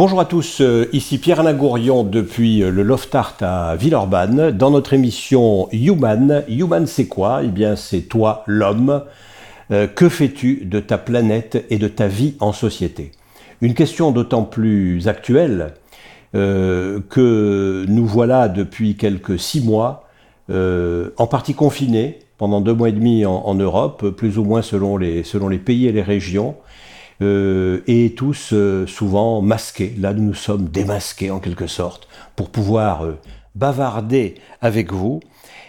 Bonjour à tous, euh, ici Pierre-Alain Gourion depuis euh, le Loft Art à Villeurbanne dans notre émission Human. Human c'est quoi? Eh bien c'est toi l'homme. Euh, que fais-tu de ta planète et de ta vie en société? Une question d'autant plus actuelle que nous voilà depuis quelques six mois en partie confinés pendant deux mois et demi en, Europe, plus ou moins selon les pays et les régions. Euh, et tous euh, souvent masqués. Là, nous nous sommes démasqués en quelque sorte pour pouvoir euh, bavarder avec vous.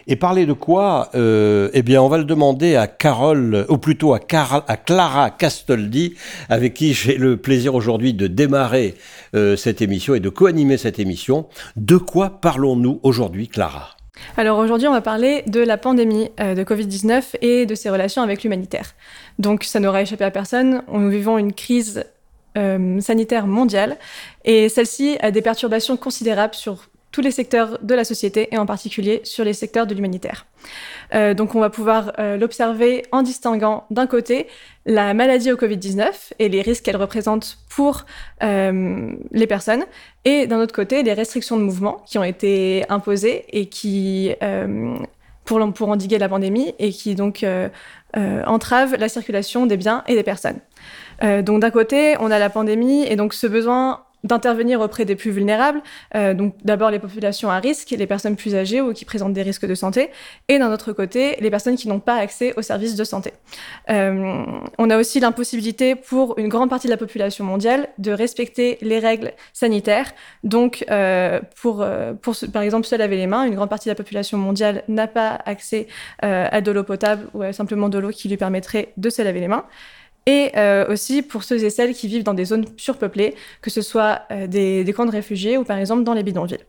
Et parler de quoi Eh bien, on va le demander à Carole, ou plutôt à, à Clara Castoldi, avec qui j'ai le plaisir aujourd'hui de démarrer cette émission et de co-animer cette émission. De quoi parlons-nous aujourd'hui, Clara? Alors aujourd'hui, on va parler de la pandémie euh, de Covid-19 et de ses relations avec l'humanitaire. Donc ça n'aura échappé à personne, nous vivons une crise euh, sanitaire mondiale et celle-ci a des perturbations considérables sur tous les secteurs de la société et en particulier sur les secteurs de l'humanitaire. Euh, donc on va pouvoir euh, l'observer en distinguant d'un côté la maladie au Covid-19 et les risques qu'elle représente pour euh, les personnes et d'un autre côté les restrictions de mouvement qui ont été imposées et qui pour, pour endiguer la pandémie et qui donc entravent la circulation des biens et des personnes. donc d'un côté, on a la pandémie et donc ce besoin d'intervenir auprès des plus vulnérables, euh, donc d'abord les populations à risque, les personnes plus âgées ou qui présentent des risques de santé, et d'un autre côté, les personnes qui n'ont pas accès aux services de santé. Euh, on a aussi l'impossibilité pour une grande partie de la population mondiale de respecter les règles sanitaires. Donc, euh, pour, pour par exemple, se laver les mains, une grande partie de la population mondiale n'a pas accès à de l'eau potable ou simplement de l'eau qui lui permettrait de se laver les mains et euh, aussi pour ceux et celles qui vivent dans des zones surpeuplées, que ce soit euh, des, camps de réfugiés ou par exemple dans les bidonvilles.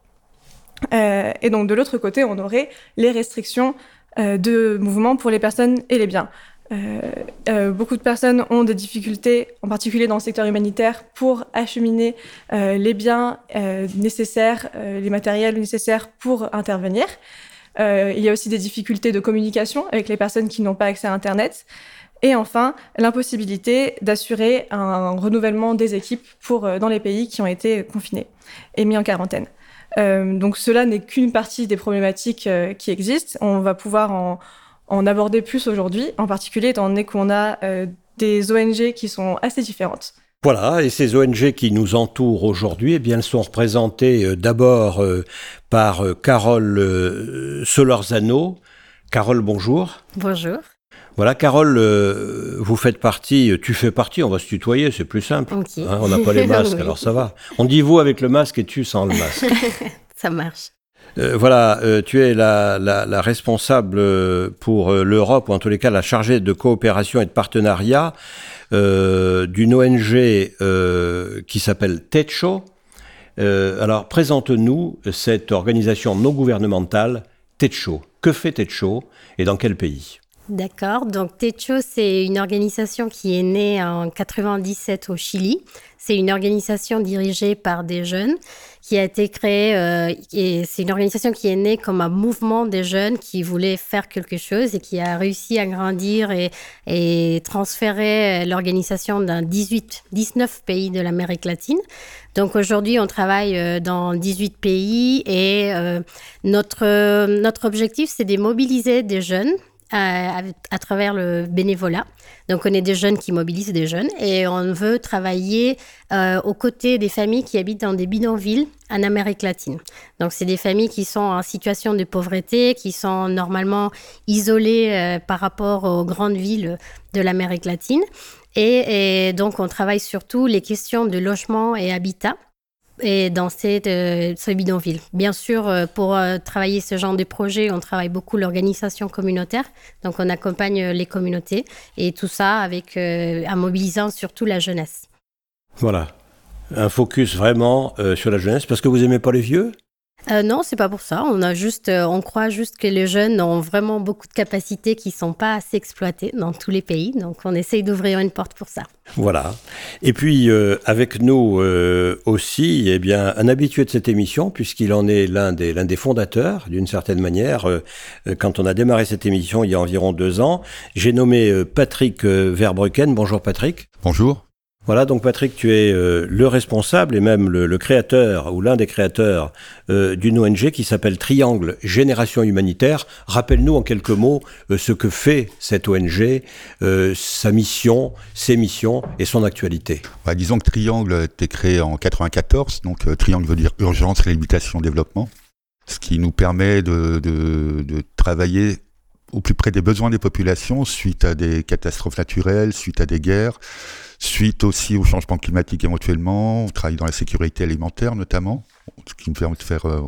Euh, et donc de l'autre côté, on aurait les restrictions de mouvement pour les personnes et les biens. beaucoup de personnes ont des difficultés, en particulier dans le secteur humanitaire, pour acheminer les biens nécessaires, les matériels nécessaires pour intervenir. il y a aussi des difficultés de communication avec les personnes qui n'ont pas accès à Internet. Et enfin, l'impossibilité d'assurer un renouvellement des équipes pour, euh, dans les pays qui ont été confinés et mis en quarantaine. Euh, donc cela n'est qu'une partie des problématiques euh, qui existent. On va pouvoir en, en aborder plus aujourd'hui, en particulier étant donné qu'on a des ONG qui sont assez différentes. Voilà, et ces ONG qui nous entourent aujourd'hui, eh bien, elles sont représentées d'abord par Carole Solorzano. Carole, bonjour. Bonjour. Voilà, Carole, euh, vous faites partie, tu fais partie, on va se tutoyer, c'est plus simple. Hein, on n'a pas les masques, alors ça va. On dit vous avec le masque et tu sans le masque. ça marche. Euh, voilà, euh, tu es la, la, responsable pour l'Europe, ou en tous les cas la chargée de coopération et de partenariat d'une ONG qui s'appelle TECHO. alors, présente-nous cette organisation non gouvernementale TECHO. Que fait TECHO et dans quel pays? D'accord. Donc Techo, c'est une organisation qui est née en 97 au Chili. C'est une organisation dirigée par des jeunes qui a été créée euh, et c'est une organisation qui est née comme un mouvement des jeunes qui voulaient faire quelque chose et qui a réussi à grandir et, transférer l'organisation dans 18, 19 pays de l'Amérique latine. Donc aujourd'hui, on travaille euh, dans 18 pays et euh, notre objectif, c'est de mobiliser des jeunes à, travers le bénévolat. Donc, on est des jeunes qui mobilisent des jeunes et on veut travailler euh, aux côtés des familles qui habitent dans des bidonvilles en Amérique latine. Donc, c'est des familles qui sont en situation de pauvreté, qui sont normalement isolées euh, par rapport aux grandes villes de l'Amérique latine. Et, donc, on travaille surtout les questions de logement et habitat et dans cette, euh, ce bidonville. Bien sûr, euh, pour euh, travailler ce genre de projet, on travaille beaucoup l'organisation communautaire. Donc, on accompagne les communautés et tout ça avec, en mobilisant surtout la jeunesse. Voilà. Un focus vraiment sur la jeunesse parce que vous aimez pas les vieux? Euh, non, c'est pas pour ça. On a juste, euh, on croit juste que les jeunes ont vraiment beaucoup de capacités qui sont pas assez exploitées dans tous les pays. Donc, on essaye d'ouvrir une porte pour ça. Voilà. Et puis euh, avec nous aussi, eh bien, un habitué de cette émission, puisqu'il en est l'un des l'un des fondateurs, d'une certaine manière. quand on a démarré cette émission il y a environ deux ans, j'ai nommé Patrick Verbrucken. Bonjour Patrick. Bonjour. Voilà, donc Patrick, tu es euh, le responsable et même le, créateur ou l'un des créateurs euh, d'une ONG qui s'appelle Triangle Génération Humanitaire. Rappelle-nous en quelques mots euh, ce que fait cette ONG, sa mission, ses missions et son actualité. Bah, disons que Triangle a été créé en 94, donc Triangle veut dire urgence, réhabilitation, développement, ce qui nous permet de, de travailler au plus près des besoins des populations suite à des catastrophes naturelles, suite à des guerres Suite aussi au changement climatique éventuellement, on travaille dans la sécurité alimentaire notamment, ce qui nous permet de faire euh,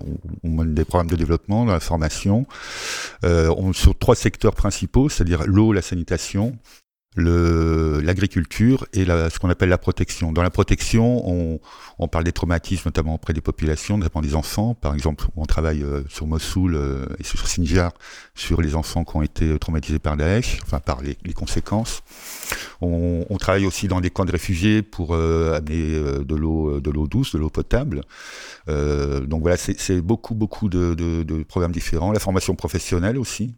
des programmes de développement, de la formation. Euh, on, sur trois secteurs principaux, c'est-à-dire l'eau, la sanitation l'agriculture et la, ce qu'on appelle la protection. Dans la protection, on, on, parle des traumatismes, notamment auprès des populations, notamment des enfants. Par exemple, on travaille euh, sur Mossoul euh, et sur Sinjar sur les enfants qui ont été traumatisés par Daesh, enfin par les, les conséquences. On, on, travaille aussi dans des camps de réfugiés pour euh, amener de l'eau, de l'eau douce, de l'eau potable. donc voilà, c'est beaucoup, beaucoup de, de, de programmes différents. La formation professionnelle aussi,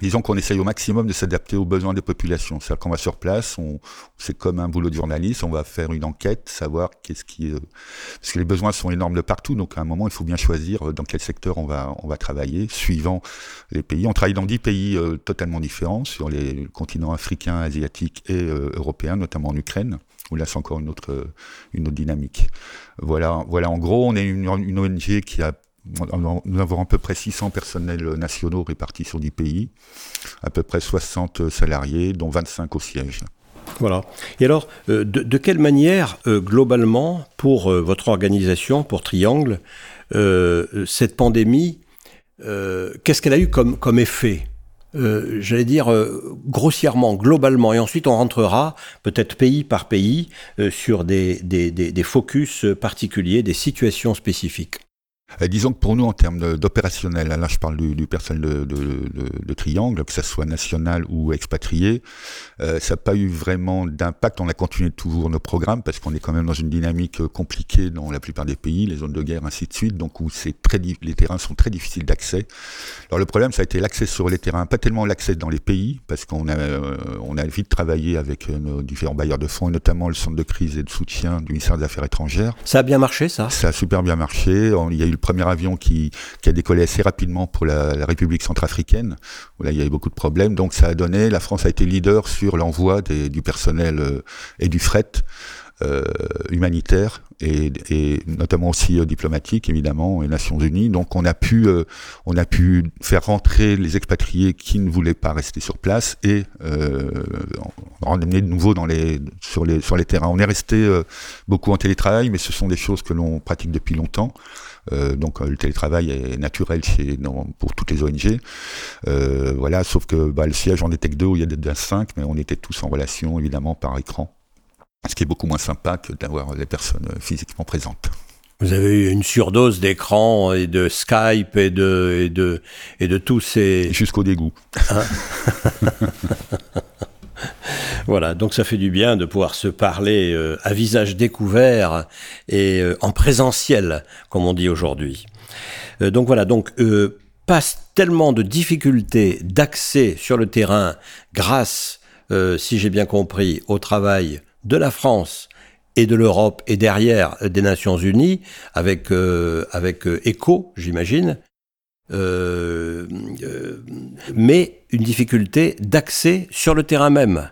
disons qu'on essaye au maximum de s'adapter aux besoins des populations. C'est-à-dire qu'on va sur place, on, c'est comme un boulot de journaliste, on va faire une enquête, savoir qu'est-ce qui, euh, parce que les besoins sont énormes de partout, donc à un moment il faut bien choisir euh, dans quel secteur on va, on va travailler, suivant les pays. On travaille dans dix pays euh, totalement différents, sur les continents africains, asiatiques et européens, notamment en Ukraine où là c'est encore une autre, une autre dynamique. Voilà, voilà. En gros, on est une ONG qui a nous avons à peu près 600 personnels nationaux répartis sur 10 pays, à peu près 60 salariés, dont 25 au siège. Voilà. Et alors, euh, de, quelle manière, euh, globalement, pour euh, votre organisation, pour Triangle, cette pandémie, qu'est-ce qu'elle a eu comme, comme effet? J'allais dire grossièrement, globalement, et ensuite on rentrera peut-être pays par pays sur des, des, des, focus particuliers, des situations spécifiques. Euh, disons que pour nous, en termes d'opérationnel, là je parle du, personnel de, Triangle, que ce soit national ou expatrié, euh, ça n'a pas eu vraiment d'impact. On a continué toujours nos programmes parce qu'on est quand même dans une dynamique euh, compliquée dans la plupart des pays, les zones de guerre, ainsi de suite, donc où c'est très, les terrains sont très difficiles d'accès. Alors le problème, ça a été l'accès sur les terrains, pas tellement l'accès dans les pays, parce qu'on a, on a vite travaillé avec nos différents bailleurs de fonds, et notamment le centre de crise et de soutien du ministère des Affaires étrangères. Ça a bien marché, ça? Ça a super bien marché. Il y a eu le premier avion qui, a décollé assez rapidement pour la, République centrafricaine, où là il y avait beaucoup de problèmes. Donc ça a donné, la France a été leader sur l'envoi du personnel euh, et du fret. Euh, humanitaire et, notamment aussi euh, diplomatique évidemment et Nations Unies. Donc on a pu on a pu faire rentrer les expatriés qui ne voulaient pas rester sur place et euh, en emmener de nouveau dans les sur les sur les terrains. On est resté beaucoup en télétravail, mais ce sont des choses que l'on pratique depuis longtemps. Euh, donc euh, le télétravail est naturel chez, pour toutes les ONG. Euh, voilà, sauf que bah, le siège, on était que deux, il y a déjà cinq, mais on était tous en relation évidemment par écran. Ce qui est beaucoup moins sympa que d'avoir les personnes physiquement présentes. Vous avez eu une surdose d'écran et de Skype et de, et de, et de tous ces... Jusqu'au dégoût. Hein Voilà, donc ça fait du bien de pouvoir se parler euh, à visage découvert et euh, en présentiel, comme on dit aujourd'hui. Euh, donc voilà, donc passe tellement de difficultés d'accès sur le terrain grâce, si j'ai bien compris, au travail de la France et de l'Europe et derrière des Nations Unies avec avec ECHO, j'imagine. Mais une difficulté d'accès sur le terrain même.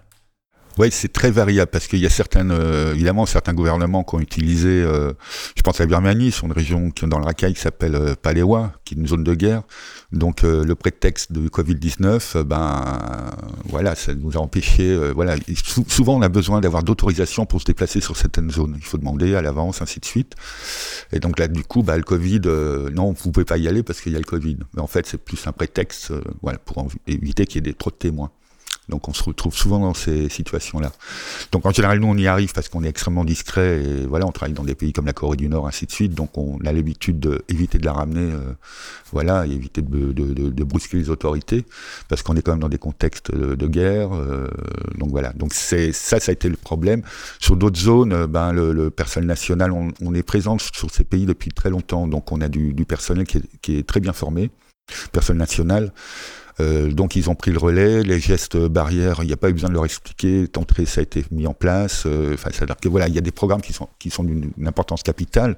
Oui, c'est très variable parce qu'il y a certaines, euh, évidemment, certains gouvernements qui ont utilisé, euh, je pense à la Birmanie, c'est une région qui, dans le Rakhine qui s'appelle euh, Palewa, qui est une zone de guerre. Donc le prétexte de Covid-19, ben voilà, ça nous a empêché. voilà, souvent on a besoin d'avoir d'autorisation pour se déplacer sur certaines zones. Il faut demander à l'avance, ainsi de suite. Et donc là, du coup, bah, le Covid, non, vous pouvez pas y aller parce qu'il y a le Covid. Mais en fait, c'est plus un prétexte, voilà, pour éviter qu'il y ait trop de témoins. Donc on se retrouve souvent dans ces situations-là. Donc en général, nous, on y arrive parce qu'on est extrêmement discret et voilà, on travaille dans des pays comme la Corée du Nord, ainsi de suite. Donc on a l'habitude d'éviter de la ramener, euh, voilà, éviter de, brusquer les autorités parce qu'on est quand même dans des contextes de, guerre. Euh, donc voilà. Donc ça, ça a été le problème. Sur d'autres zones, euh, ben le, personnel national, on, est présent sur ces pays depuis très longtemps. Donc on a du, personnel qui est très bien formé, personnel national. Euh, donc ils ont pris le relais, les gestes barrières, il n'y a pas eu besoin de leur expliquer, d'entrée ça a été mis en place. Euh, enfin, c'est-à-dire que voilà, il y a des programmes qui sont qui sont d'une importance capitale,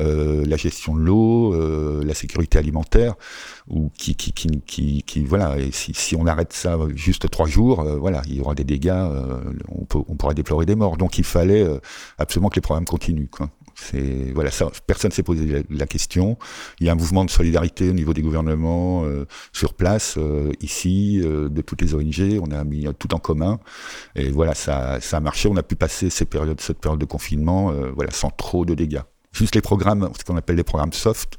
euh, la gestion de l'eau, la sécurité alimentaire, ou qui qui qui qui, voilà. Et si, on arrête ça juste trois jours, voilà, il y aura des dégâts, on peut on pourra déplorer des morts. Donc il fallait absolument que les programmes continuent. Voilà, personne s'est posé la, question. Il y a un mouvement de solidarité au niveau des gouvernements euh, sur place euh, ici, euh, de toutes les ONG. On a mis tout en commun et voilà, ça, a marché. On a pu passer cette période de confinement, sans trop de dégâts. Juste les programmes, ce qu'on appelle les programmes soft,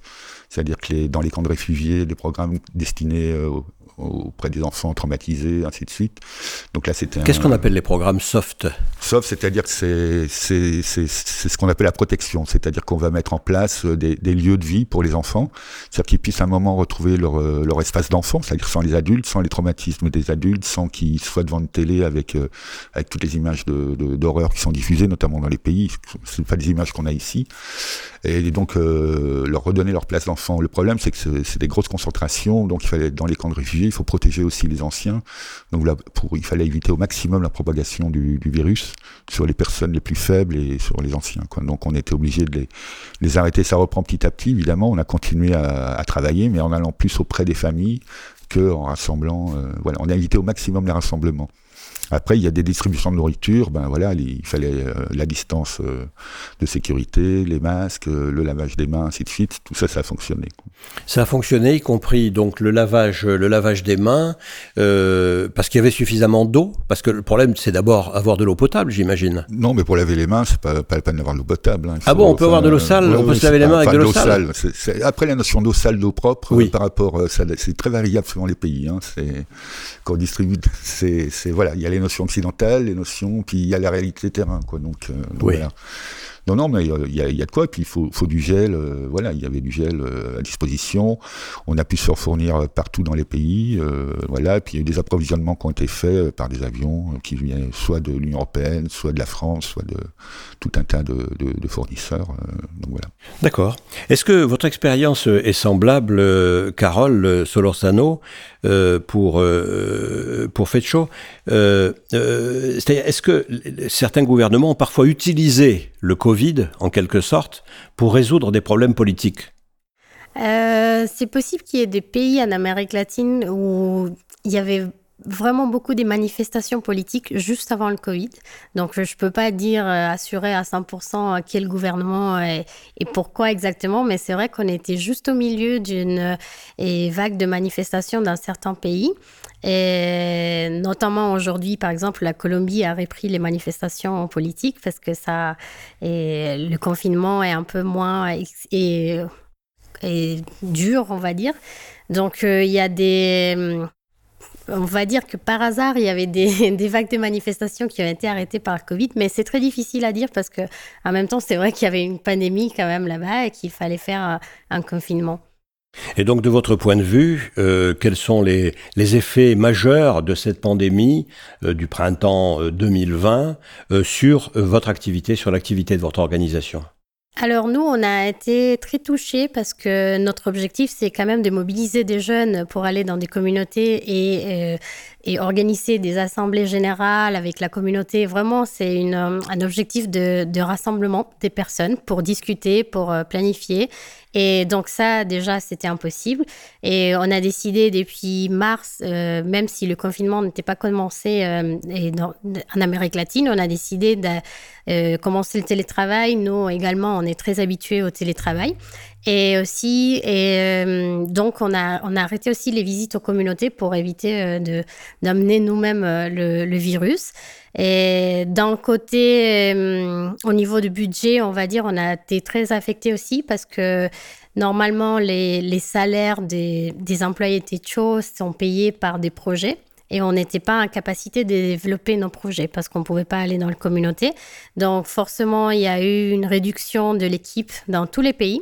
c'est-à-dire que dans les camps de réfugiés, les programmes destinés aux, auprès des enfants traumatisés, ainsi de suite. Donc là, c'était. Qu'est-ce qu'on appelle les programmes soft? Soft, c'est-à-dire que c'est ce qu'on appelle la protection, c'est-à-dire qu'on va mettre en place euh, des, des, lieux de vie pour les enfants, c'est-à-dire qu'ils puissent à un moment retrouver leur euh, leur espace d'enfant, c'est-à-dire sans les adultes, sans les traumatismes des adultes, sans qu'ils soient devant une télé avec euh, avec toutes les images de d'horreur qui sont diffusées, notamment dans les pays. C'est pas des images qu'on a ici, et donc leur redonner leur place d'enfant. Le problème, c'est que c'est des grosses concentrations, donc il fallait être dans les camps de réfugiés il faut protéger aussi les anciens. Il fallait éviter au maximum la propagation du, virus sur les personnes les plus faibles et sur les anciens. Donc on était obligé de les, arrêter. Ça reprend petit à petit, évidemment. On a continué à, travailler, mais en allant plus auprès des familles qu'en rassemblant. Euh, voilà, on a évité au maximum les rassemblements. Après, il y a des distributions de nourriture. Ben voilà, il fallait euh, la distance euh, de sécurité, les masques, euh, le lavage des mains, ainsi de suite. Tout ça, ça a fonctionné. Ça a fonctionné, y compris donc le lavage, le lavage des mains, parce qu'il y avait suffisamment d'eau. Parce que le problème, c'est d'abord avoir de l'eau potable, j'imagine. Non, mais pour laver les mains, c'est pas, pas la peine d'avoir de l'eau potable. Hein. ah bon, on peut avoir de l'eau sale, on peut se laver les mains avec de l'eau sale. après, la notion d'eau sale, d'eau propre, par rapport, c'est très variable selon les pays. Hein. C'est qu'on distribue, c'est voilà, il y a les notions occidentales, les notions, puis il y a la réalité terrain, quoi. Donc, euh, voilà. Non, non, mais il y, a, de quoi. Puis il faut, du gel. Euh, voilà, il y avait du gel euh, à disposition. On a pu se fournir partout dans les pays. voilà. puis il y a eu des approvisionnements qui ont été faits par des avions qui viennent soit de l'Union européenne, soit de la France, soit de tout un tas de, de fournisseurs. donc voilà. D'accord. Est-ce que votre expérience est semblable, Carole Solorzano, pour pour Fetcho euh, euh, Est-ce que certains gouvernements ont parfois utilisé le Covid, en quelque sorte, pour résoudre des problèmes politiques. Euh, C'est possible qu'il y ait des pays en Amérique latine où il y avait vraiment beaucoup des manifestations politiques juste avant le Covid. Donc, je ne peux pas dire euh, assurer à 100% quel gouvernement et, pourquoi exactement, mais c'est vrai qu'on était juste au milieu d'une vague de manifestations dans certains pays. Et notamment aujourd'hui, par exemple, la Colombie a repris les manifestations politiques parce que ça, et le confinement est un peu moins et, et dur, on va dire. Donc, euh, il y a des on va dire que par hasard, il y avait des, vagues de manifestations qui ont été arrêtées par le Covid, mais c'est très difficile à dire parce que, en même temps, c'est vrai qu'il y avait une pandémie quand même là-bas et qu'il fallait faire un, confinement. Et donc, de votre point de vue, euh, quels sont les, effets majeurs de cette pandémie euh, du printemps 2020 euh, sur votre activité, sur l'activité de votre organisation? Alors nous, on a été très touchés parce que notre objectif, c'est quand même de mobiliser des jeunes pour aller dans des communautés et, euh, et organiser des assemblées générales avec la communauté. Vraiment, c'est un objectif de, rassemblement des personnes pour discuter, pour euh, planifier. Et donc ça, déjà, c'était impossible. Et on a décidé depuis mars, euh, même si le confinement n'était pas commencé euh, en Amérique latine, on a décidé de euh, commencer le télétravail. Nous également, on est très habitués au télétravail. Et aussi, et, donc on a, on a arrêté aussi les visites aux communautés pour éviter de d'amener nous-mêmes le, le, virus. Et d'un côté, euh, au niveau du budget, on va dire, on a été très affecté aussi parce que normalement, les, les salaires des, des employés Techo sont payés par des projets et on n'était pas en capacité de développer nos projets parce qu'on ne pouvait pas aller dans la communauté. Donc forcément, il y a eu une réduction de l'équipe dans tous les pays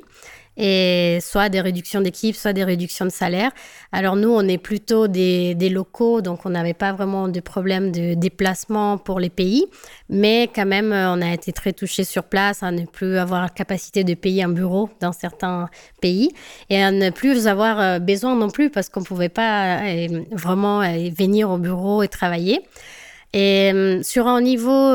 et soit des réductions d'équipe, soit des réductions de salaire. Alors nous, on est plutôt des, locaux, donc on n'avait pas vraiment de problème de déplacement pour les pays, mais quand même, euh, on a été très touchés sur place à ne plus avoir la capacité de payer un bureau dans certains pays et à ne plus avoir euh, besoin non plus parce qu'on ne pouvait pas euh, vraiment venir au bureau et travailler. Et sur un niveau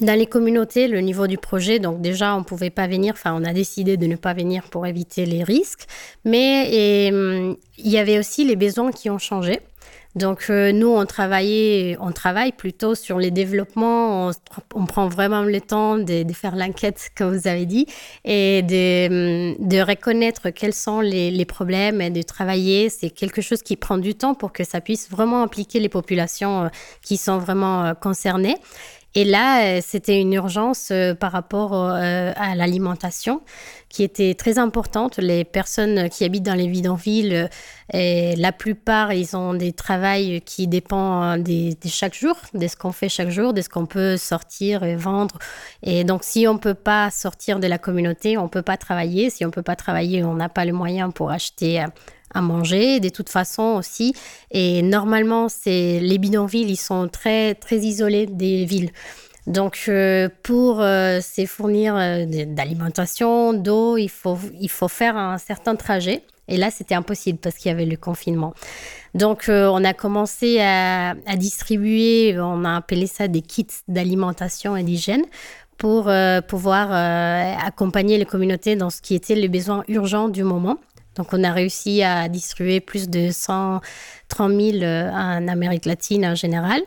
dans les communautés, le niveau du projet, donc déjà, on pouvait pas venir, enfin, on a décidé de ne pas venir pour éviter les risques, mais hum, il y avait aussi les besoins qui ont changé. Donc euh, nous, on travaillait, on travaille plutôt sur les développements. On, prend vraiment le temps de, faire l'enquête, comme vous avez dit, et de, hum, de reconnaître quels sont les, les, problèmes et de travailler. C'est quelque chose qui prend du temps pour que ça puisse vraiment impliquer les populations euh, qui sont vraiment euh, concernées. Et là, euh, c'était une urgence euh, par rapport euh, à l'alimentation qui était très importante. Les personnes qui habitent dans les bidonvilles, la plupart, ils ont des travails qui dépendent de chaque jour, de ce qu'on fait chaque jour, de ce qu'on peut sortir et vendre. Et donc, si on ne peut pas sortir de la communauté, on ne peut pas travailler. Si on ne peut pas travailler, on n'a pas le moyen pour acheter à manger de toute façon aussi. Et normalement, c'est les bidonvilles, ils sont très très isolés des villes. Donc euh, pour euh, se fournir euh, d'alimentation, d'eau, il faut il faut faire un certain trajet. Et là, c'était impossible parce qu'il y avait le confinement. Donc, on a commencé à, à, distribuer, on a appelé ça des kits d'alimentation et d'hygiène pour pouvoir accompagner les communautés dans ce qui était les besoins urgents du moment. Donc, on a réussi à distribuer plus de 130 000 euh, en Amérique latine en général.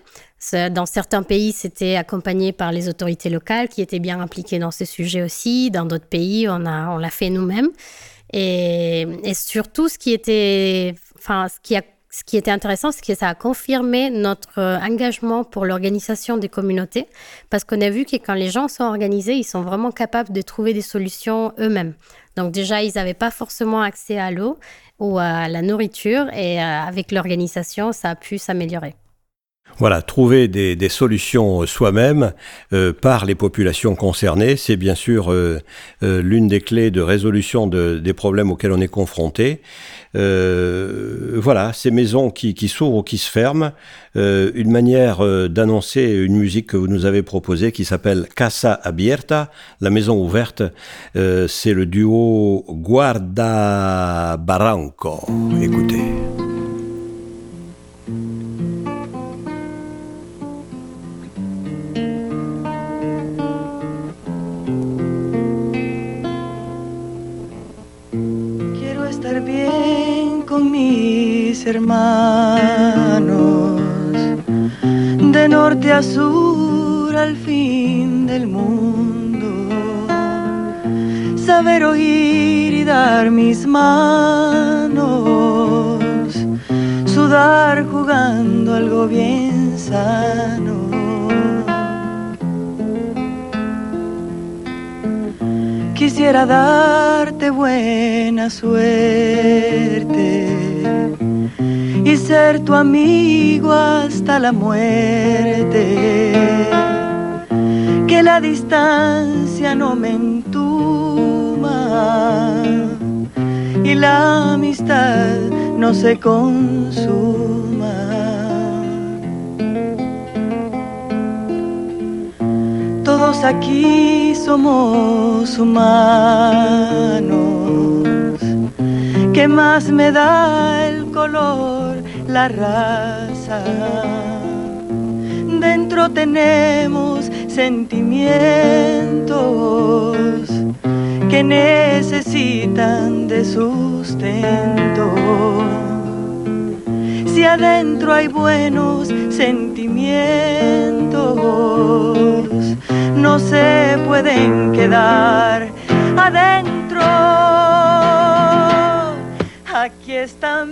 Dans certains pays, c'était accompagné par les autorités locales qui étaient bien impliquées dans ce sujet aussi. Dans d'autres pays, on l'a on fait nous-mêmes. Et, surtout, ce qui était, enfin, ce qui a ce qui était intéressant, c'est que ça a confirmé notre euh, engagement pour l'organisation des communautés, parce qu'on a vu que quand les gens sont organisés, ils sont vraiment capables de trouver des solutions eux-mêmes. Donc déjà, ils n'avaient pas forcément accès à l'eau ou à la nourriture, et euh, avec l'organisation, ça a pu s'améliorer. Voilà, trouver des, solutions soi-même euh, par les populations concernées, c'est bien sûr euh, euh, l'une des clés de résolution de, des problèmes auxquels on est confronté. Euh, voilà, ces maisons qui, qui s'ouvrent ou qui se ferment, euh, une manière d'annoncer une musique que vous nous avez proposée qui s'appelle Casa Abierta, la maison ouverte. c'est le duo Guarda Barranco. Écoutez. Hermanos, de norte a sur al fin del mundo, saber oír y dar mis manos, sudar jugando algo bien sano. Quisiera darte buena suerte y ser tu amigo hasta la muerte. Que la distancia no me entuma y la amistad no se consuma. Todos aquí somos humanos. ¿Qué más me da el color, la raza? Dentro tenemos sentimientos que necesitan de sustento. Si adentro hay buenos sentimientos, no se pueden quedar adentro. Aquí está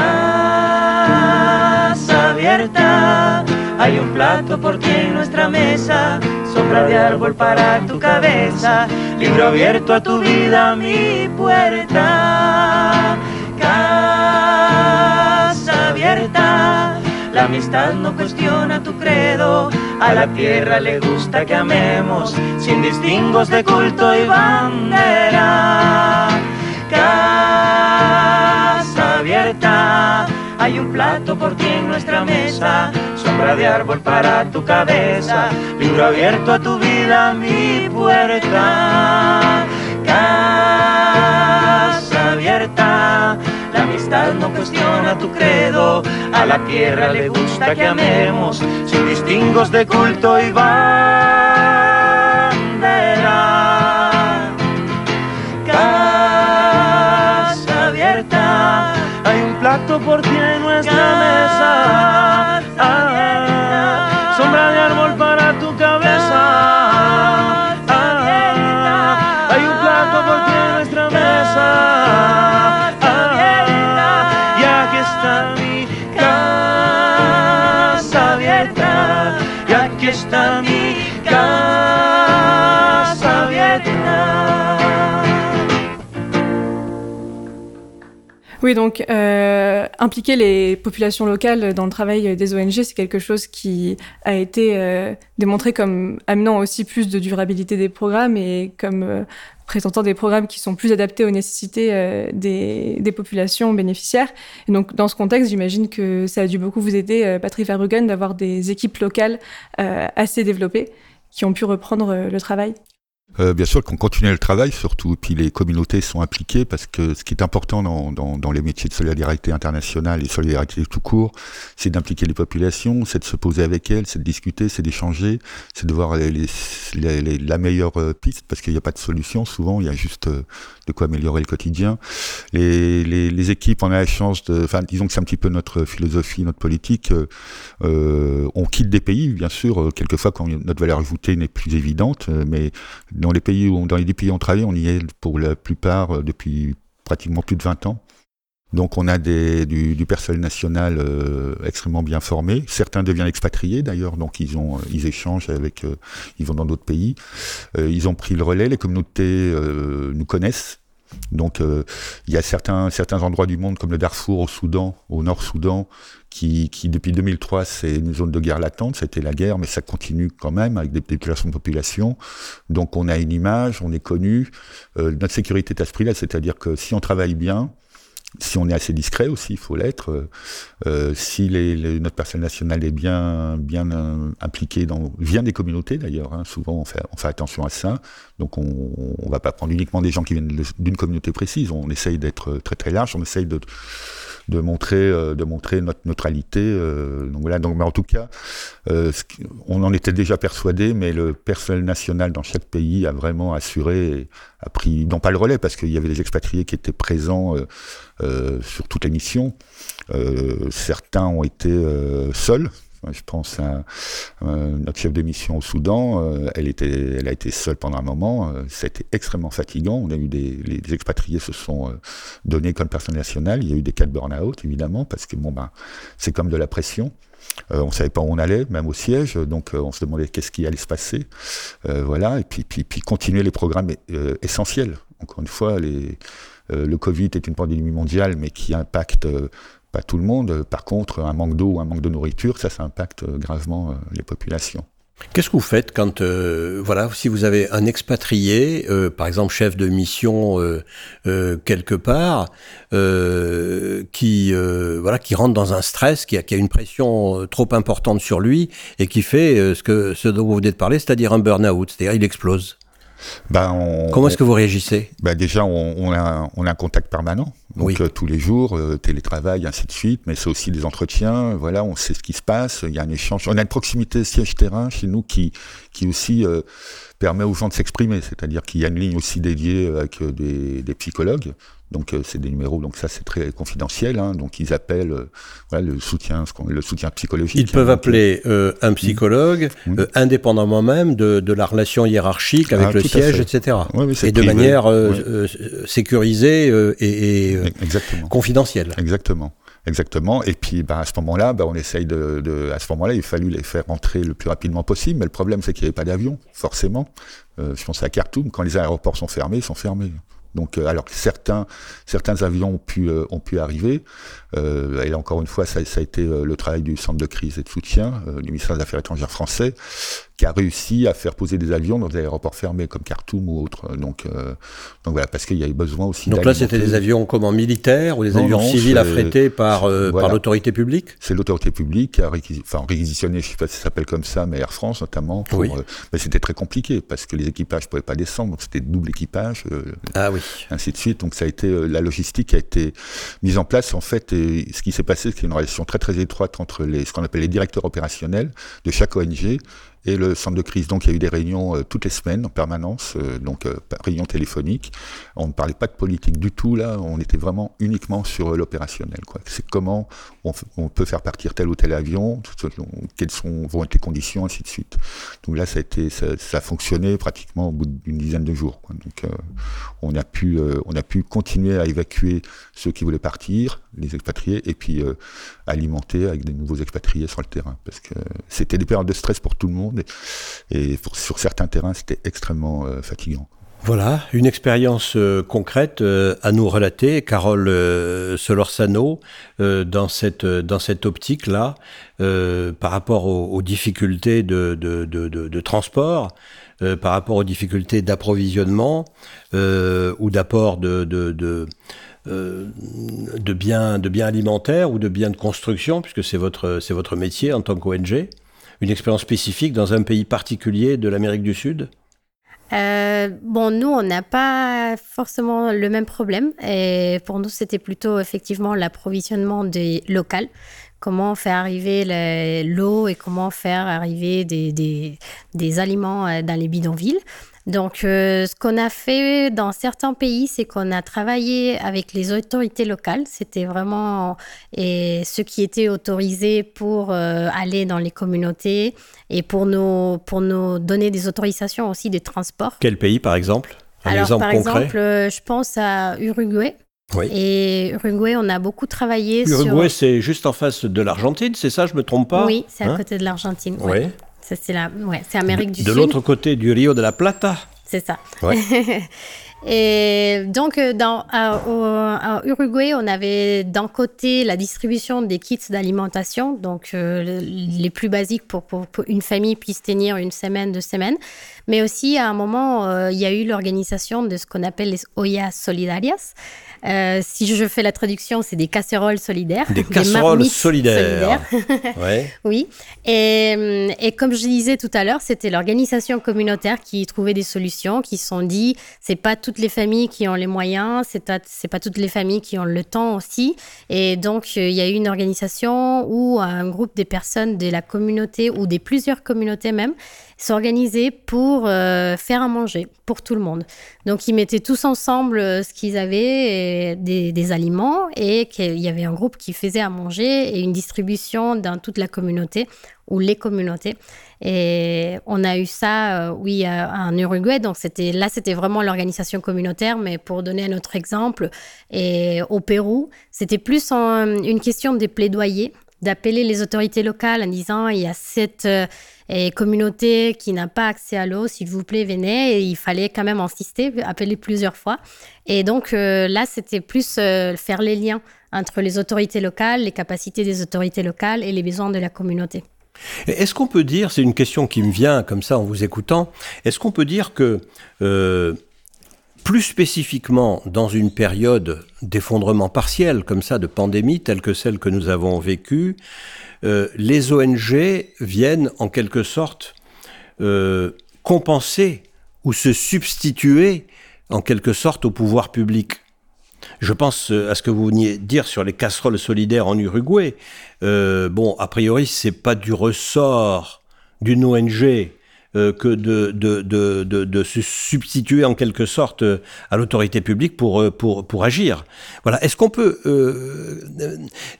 mi casa abierta. Hay un plato por ti en nuestra mesa, sombra de árbol para tu cabeza, libro abierto a tu vida, mi puerta. Casa abierta, la amistad no cuestiona tu credo, a la tierra le gusta que amemos, sin distingos de culto y bandera. Casa abierta, hay un plato por ti en nuestra mesa, sombra de árbol para tu cabeza, libro abierto a tu vida, mi puerta. Casa abierta, la amistad no cuestiona tu credo, a la tierra le gusta que amemos, sin distingos de culto y bandera. Plato por ti en nuestra mesa. Oui, donc euh, impliquer les populations locales dans le travail des ONG, c'est quelque chose qui a été euh, démontré comme amenant aussi plus de durabilité des programmes et comme euh, présentant des programmes qui sont plus adaptés aux nécessités des, populations bénéficiaires. Donc, dans ce contexte, j'imagine que ça a dû beaucoup vous aider, Patrick Verbruggen, d'avoir des équipes locales assez développées qui ont pu reprendre le travail. Euh, bien sûr qu'on continue le travail surtout, puis les communautés sont impliquées parce que ce qui est important dans, dans, dans les métiers de solidarité internationale et solidarité tout court, c'est d'impliquer les populations, c'est de se poser avec elles, c'est de discuter, c'est d'échanger, c'est de voir les, les, les, la meilleure piste parce qu'il n'y a pas de solution souvent, il y a juste de quoi améliorer le quotidien. Les, les, équipes, la chance de, enfin disons que c'est un petit peu notre philosophie, notre politique. Euh, on quitte des pays, bien sûr, quelquefois quand notre valeur ajoutée n'est plus évidente, mais dans les pays où, dans les pays où on travaille, on y est pour la plupart depuis pratiquement plus de 20 ans. Donc on a des, du, personnel national euh, extrêmement bien formé. Certains deviennent expatriés d'ailleurs, donc ils ont ils échangent avec, euh, ils vont dans d'autres pays. Euh, ils ont pris le relais. Les communautés nous connaissent. Donc il y a certains certains endroits du monde comme le Darfour au Soudan, au Nord Soudan, qui, qui depuis 2003 c'est une zone de guerre latente. C'était la guerre, mais ça continue quand même avec des déclarations de population. Donc on a une image, on est connu. notre sécurité est à ce prix-là, c'est-à-dire que si on travaille bien si on est assez discret aussi, il faut l'être. Euh, si les, les, notre personnel national est bien, bien euh, impliqué dans, vient des communautés d'ailleurs. Hein, souvent, on fait, on fait attention à ça. Donc, on, on va pas prendre uniquement des gens qui viennent d'une communauté précise. On essaye d'être très très large. On essaye de de montrer euh, de montrer notre neutralité euh, donc voilà. Donc mais en tout cas euh, on en était déjà persuadé mais le personnel national dans chaque pays a vraiment assuré a pris non pas le relais parce qu'il y avait des expatriés qui étaient présents sur toutes les missions. Certains ont été seuls je pense à euh, notre chef de mission au Soudan. Euh, elle, a été seule pendant un moment. Euh, extrêmement fatigant. On a eu des, les, les expatriés se sont donnés comme personne nationale. Il y a eu des cas de burn-out, évidemment, parce que bon, ben, c'est comme de la pression. Euh, on savait pas où on allait, même au siège, donc euh, on se demandait qu'est-ce qui allait se passer. Euh, voilà, et puis, continuer les programmes essentiels. Encore une fois, le Covid est une pandémie mondiale, mais qui impacte pas tout le monde. Par contre, un manque d'eau un manque de nourriture, ça, ça impacte gravement les populations. Qu'est-ce que vous faites quand, euh, voilà, si vous avez un expatrié, euh, par exemple chef de mission euh, quelque part, qui, voilà, qui rentre dans un stress, qui a, une pression trop importante sur lui et qui fait ce ce dont vous venez de parler, c'est-à-dire un burn-out, c'est-à-dire il explose? Ben, Comment est-ce que vous réagissez? Ben Déjà, on, on, a, on, a, un contact permanent, donc oui. euh, tous les jours, euh, télétravail, ainsi de suite, mais c'est aussi des entretiens, voilà, on sait ce qui se passe, il y a un échange. On a une proximité siège-terrain chez nous qui, qui aussi euh, permet aux gens de s'exprimer, c'est-à-dire qu'il y a une ligne aussi dédiée avec des, des psychologues, donc euh, c'est des numéros, donc ça c'est très confidentiel. Hein, donc ils appellent euh, voilà, le soutien, le soutien psychologique. Ils peuvent appeler euh, un psychologue, mmh. indépendamment même de, de, la relation hiérarchique avec ah, le siège, etc. Oui, et de privé. manière sécurisée et, et confidentielle. Exactement. Exactement. Et puis, bah, à ce moment-là, bah, on essaye de, de, à ce moment-là, il fallu les faire rentrer le plus rapidement possible. Mais le problème, c'est qu'il n'y avait pas d'avion, forcément. Je pense à Khartoum, quand les aéroports sont fermés, ils sont fermés. Donc, euh, alors que certains, certains avions ont pu, euh, ont pu arriver, euh, et là encore une fois, ça, ça a été le travail du centre de crise et de soutien du ministère des Affaires étrangères français, qui a réussi à faire poser des avions dans des aéroports fermés comme Khartoum ou autres. Donc, donc voilà, parce qu'il y avait besoin aussi. Donc là, c'était des avions comment militaires ou des Non, avions non, civils affrétés par, voilà. par l'autorité publique? C'est l'autorité publique qui a enfin, réquisitionné, je sais pas si ça s'appelle comme ça, mais Air France notamment. Pour, Oui. mais c'était très compliqué parce que les équipages ne pouvaient pas descendre, donc c'était double équipage. Ah oui. Ainsi de suite. Donc ça a été euh, la logistique a été mise en place en fait. Et ce qui s'est passé, c'est une relation très très étroite entre ce qu'on appelle les directeurs opérationnels de chaque ONG et le centre de crise. Donc il y a eu des réunions euh, toutes les semaines en permanence, euh, donc euh, réunions téléphoniques. On ne parlait pas de politique du tout là. On était vraiment uniquement sur euh, l'opérationnel. C'est comment on, peut faire partir tel ou tel avion, quelles sont vont être les conditions, ainsi de suite. Donc là, ça a fonctionné pratiquement au bout d'une dizaine de jours. Donc on a pu on a pu continuer à évacuer ceux qui voulaient partir, les expatriés, et puis alimenter avec des nouveaux expatriés sur le terrain, parce que c'était des périodes de stress pour tout le monde, et, sur certains terrains c'était extrêmement euh, fatigant. Voilà, une expérience euh, concrète euh, à nous relater, Carole Solorsano, dans cette, dans cette optique-là, par rapport aux, difficultés de, de, de, transport, par rapport aux difficultés d'approvisionnement ou d'apport de, biens, de biens alimentaires ou de biens de construction, puisque c'est votre, c'est votre métier en tant qu'ONG. Une expérience spécifique dans un pays particulier de l'Amérique du Sud? Euh, bon, nous, on n'a pas forcément le même problème. Et pour nous, c'était plutôt effectivement l'approvisionnement des locales. Comment faire arriver le- l'eau et comment faire arriver des aliments euh, dans les bidonvilles. Donc, euh, ce qu'on a fait dans certains pays, c'est qu'on a travaillé avec les autorités locales. C'était vraiment et ce qui était autorisé pour euh, aller dans les communautés et pour nous, pour nous donner des autorisations aussi de transport. Quel pays, par exemple? Un Alors, exemple par concret? exemple, euh, je pense à Uruguay. Oui. Et Uruguay, on a beaucoup travaillé Uruguay, sur... c'est juste en face de l'Argentine, c'est ça, je me trompe pas? Oui, c'est à Hein? côté de l'Argentine. Oui. ouais. Ça, c'est la... ouais, Amérique du de Sud. l'autre côté du Rio de la Plata. C'est ça. Ouais. Et donc, euh, dans, à, au- à Uruguay, on avait d'un côté la distribution des kits d'alimentation, donc euh, le- les plus basiques pour, pour, pour une famille puisse tenir une semaine, deux semaines. Mais aussi, à un moment, euh, il y a eu l'organisation de ce qu'on appelle les Ollas Solidarias. Euh, si je fais la traduction, c'est des casseroles solidaires. Des casseroles solidaires. Ouais. oui, et, hum, et comme je disais tout à l'heure, c'était l'organisation communautaire qui trouvait des solutions, qui se sont dit, c'est pas toutes les familles qui ont les moyens, c'est pas, pas toutes les familles qui ont le temps aussi, et donc euh, il y a eu une organisation où un groupe des personnes de la communauté ou des plusieurs communautés même s'organisaient pour euh, faire à manger pour tout le monde. Donc ils mettaient tous ensemble euh, ce qu'ils avaient, des, aliments, et qu'il y avait un groupe qui faisait à manger et une distribution dans toute la communauté ou les communautés. Et on a eu ça, euh, oui, en Uruguay. Donc c'était là, c'était vraiment l'organisation communautaire. Mais pour donner un autre exemple, et au Pérou, c'était plus une question des plaidoyers d'appeler les autorités locales en disant il y a cette euh, et communauté qui n'a pas accès à l'eau, s'il vous plaît, venez. Et il fallait quand même insister, appeler plusieurs fois. Et donc euh, là, c'était plus euh, faire les liens entre les autorités locales, les capacités des autorités locales et les besoins de la communauté. Est-ce qu'on peut dire, c'est une question qui me vient comme ça en vous écoutant, est-ce qu'on peut dire que plus spécifiquement dans une période d'effondrement partiel comme ça, de pandémie telle que celle que nous avons vécue, euh, les ONG viennent en quelque sorte euh, compenser ou se substituer en quelque sorte au pouvoir public. Je pense à ce que vous veniez dire sur les casseroles solidaires en Uruguay. Euh, bon, a priori, c'est pas du ressort d'une ONG euh, que de, de, de, de, se substituer en quelque sorte euh, à l'autorité publique pour, euh, pour, pour agir. Voilà. Est-ce qu'on peut euh,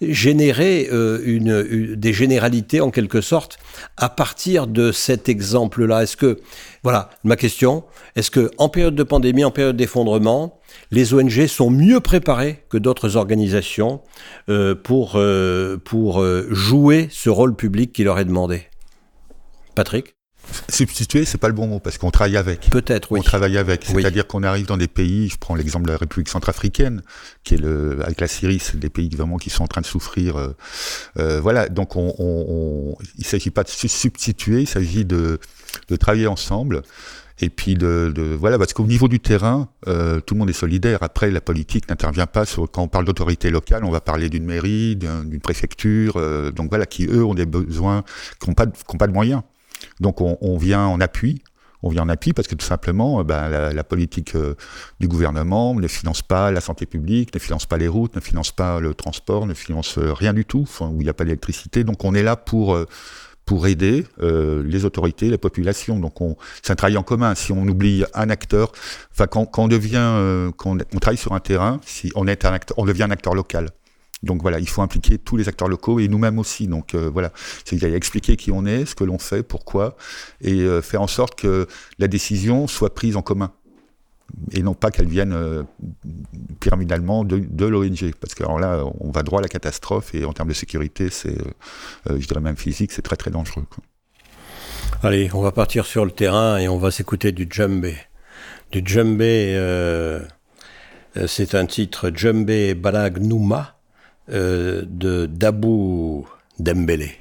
générer une, des généralités en quelque sorte à partir de cet exemple-là? Est-ce que, voilà, ma question, est-ce que en période de pandémie, en période d'effondrement, les ONG sont mieux préparées que d'autres organisations euh, pour, euh, pour jouer ce rôle public qui leur est demandé? Patrick? Substituer, c'est pas le bon mot parce qu'on travaille avec. Peut-être, oui. On travaille avec, c'est-à-dire qu'on arrive dans des pays. Je prends l'exemple de la République centrafricaine, qui est le avec la Syrie, c'est des pays vraiment qui sont en train de souffrir. Euh, euh, voilà, donc on, on, on il s'agit pas de substituer, il s'agit de, de travailler ensemble. Et puis de, de voilà, parce qu'au niveau du terrain, euh, tout le monde est solidaire. Après, la politique n'intervient pas sur quand on parle d'autorité locale, on va parler d'une mairie, d'une préfecture, euh, donc voilà, qui eux ont des besoins, qui n'ont pas, qui ont pas de moyens. Donc on, vient en appui. On vient en appui parce que tout simplement, ben, la, politique euh, du gouvernement ne finance pas la santé publique, ne finance pas les routes, ne finance pas le transport, ne finance euh, rien du tout, où il n'y a pas d'électricité. Donc on est là pour euh, pour aider euh, les autorités, la population. Donc on, c'est un travail en commun. Si on oublie un acteur, enfin quand, quand on devient, euh, quand on, travaille sur un terrain, si on est un acteur, on devient un acteur local. Donc voilà, il faut impliquer tous les acteurs locaux et nous-mêmes aussi. Donc euh, voilà, c'est expliquer qui on est, ce que l'on fait, pourquoi, et euh, faire en sorte que la décision soit prise en commun et non pas qu'elle vienne euh, pyramidalement de, l'ONG. Parce que alors là, on va droit à la catastrophe et en termes de sécurité, c'est, je dirais même physique, c'est très très dangereux. Allez, on va partir sur le terrain et on va s'écouter du djembé. Du djembé, c'est un titre Djembé Balag Nouma de Dabou Dembélé.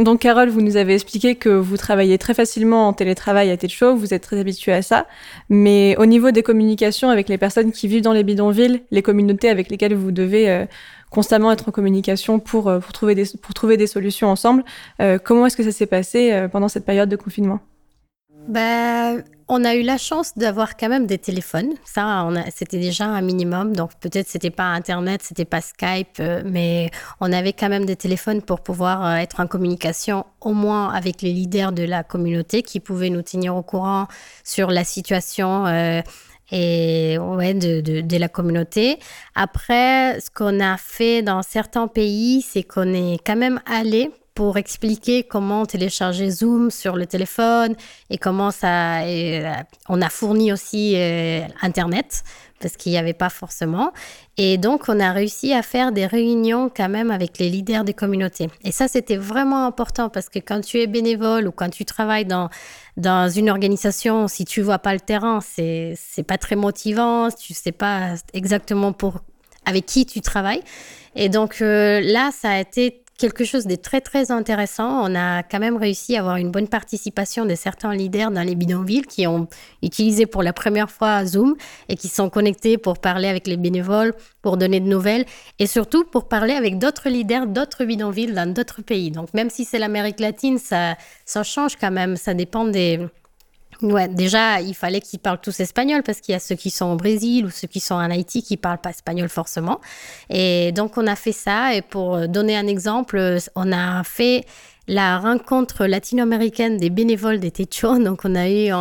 Donc Carole, vous nous avez expliqué que vous travaillez très facilement en télétravail à tête Show, vous êtes très habitué à ça, mais au niveau des communications avec les personnes qui vivent dans les bidonvilles, les communautés avec lesquelles vous devez euh, constamment être en communication pour, euh, pour, trouver, des, pour trouver des solutions ensemble, euh, comment est-ce que ça s'est passé pendant cette période de confinement? Ben, on a eu la chance d'avoir quand même des téléphones. Ça, c'était déjà un minimum. Donc peut-être c'était pas Internet, c'était pas Skype, euh, mais on avait quand même des téléphones pour pouvoir euh, être en communication au moins avec les leaders de la communauté qui pouvaient nous tenir au courant sur la situation. Euh, et ouais, de, de, la communauté. Après, ce qu'on a fait dans certains pays, c'est qu'on est quand même allé pour expliquer comment télécharger Zoom sur le téléphone et comment ça. Euh, on a fourni aussi euh, Internet parce qu'il n'y avait pas forcément. Et donc, on a réussi à faire des réunions quand même avec les leaders des communautés. Et ça, c'était vraiment important parce que quand tu es bénévole ou quand tu travailles dans, dans une organisation, si tu vois pas le terrain, c'est, c'est pas très motivant, tu sais pas exactement pour, avec qui tu travailles. Et donc, euh, là, ça a été quelque chose de très très intéressant. On a quand même réussi à avoir une bonne participation de certains leaders dans les bidonvilles qui ont utilisé pour la première fois Zoom et qui sont connectés pour parler avec les bénévoles, pour donner de nouvelles et surtout pour parler avec d'autres leaders d'autres bidonvilles dans d'autres pays. Donc même si c'est l'Amérique latine, ça, ça change quand même. Ça dépend des, Ouais, déjà, il fallait qu'ils parlent tous espagnol parce qu'il y a ceux qui sont au Brésil ou ceux qui sont en Haïti qui parlent pas espagnol forcément. Et donc, on a fait ça. Et pour donner un exemple, on a fait la rencontre latino-américaine des bénévoles des Techo. Donc, on a eu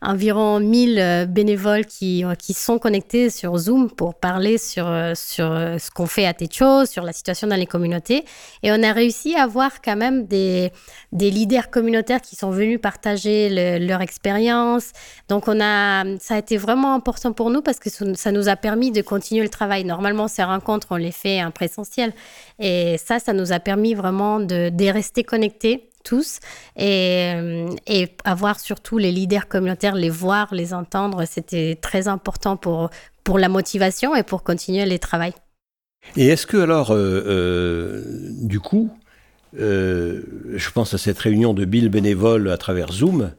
environ 1000 euh, bénévoles qui, euh, qui sont connectés sur Zoom pour parler sur, euh, sur ce qu'on fait à Techo, sur la situation dans les communautés. Et on a réussi à avoir quand même des, des leaders communautaires qui sont venus partager leur expérience. Donc, on a, ça a été vraiment important pour nous parce que ça nous a permis de continuer le travail. Normalement, ces rencontres, on les fait en présentiel. Et ça, ça nous a permis vraiment de, de rester connectés tous et, euh, et, avoir surtout les leaders communautaires, les voir, les entendre, c'était très important pour, pour la motivation et pour continuer les travail. Et est-ce que alors, euh, euh, du coup, euh, je pense à cette réunion de Bill bénévoles à travers Zoom,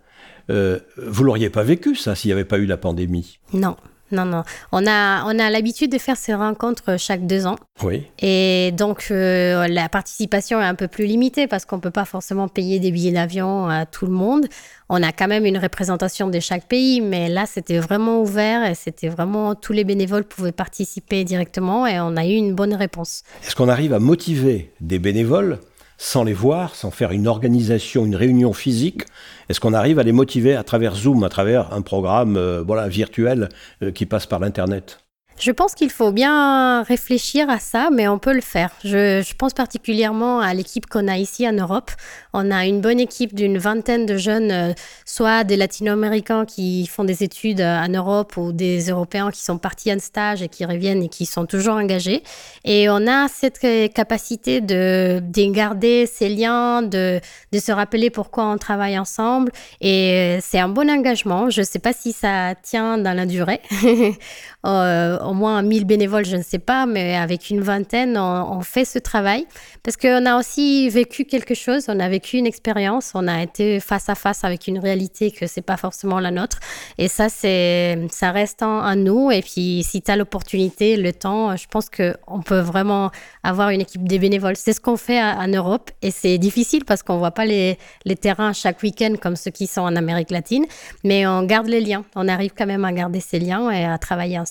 vous l'auriez pas vécu ça s'il n'y avait pas eu la pandémie? Non, non, non. On a, on a l'habitude de faire ces rencontres chaque deux ans. Oui. Et donc, euh, la participation est un peu plus limitée parce qu'on ne peut pas forcément payer des billets d'avion à tout le monde. On a quand même une représentation de chaque pays, mais là, c'était vraiment ouvert et c'était vraiment tous les bénévoles pouvaient participer directement et on a eu une bonne réponse. Est-ce qu'on arrive à motiver des bénévoles sans les voir, sans faire une organisation, une réunion physique Est-ce qu'on arrive à les motiver à travers Zoom, à travers un programme euh, voilà, virtuel euh, qui passe par l'Internet? Je pense qu'il faut bien réfléchir à ça, mais on peut le faire. Je, pense particulièrement à l'équipe qu'on a ici en Europe. On a une bonne équipe d'une vingtaine de jeunes, euh, soit des latino-américains qui font des études en Europe ou des Européens qui sont partis en stage et qui reviennent et qui sont toujours engagés. Et on a cette capacité de, de garder ces liens, de se rappeler pourquoi on travaille ensemble. Et c'est un bon engagement. Je ne sais pas si ça tient dans la durée. euh, au moins 1000 bénévoles, je ne sais pas, mais avec une vingtaine, on, fait ce travail. Parce qu'on a aussi vécu quelque chose, on a vécu une expérience, on a été face à face avec une réalité que c'est pas forcément la nôtre. Et ça, c'est, ça reste en, nous. Et puis, si tu as l'opportunité, le temps, je pense qu'on peut vraiment avoir une équipe de bénévoles. C'est ce qu'on fait en Europe. Et c'est difficile parce qu'on voit pas les, les terrains chaque week-end comme ceux qui sont en Amérique latine. Mais on garde les liens. On arrive quand même à garder ces liens et à travailler ensemble.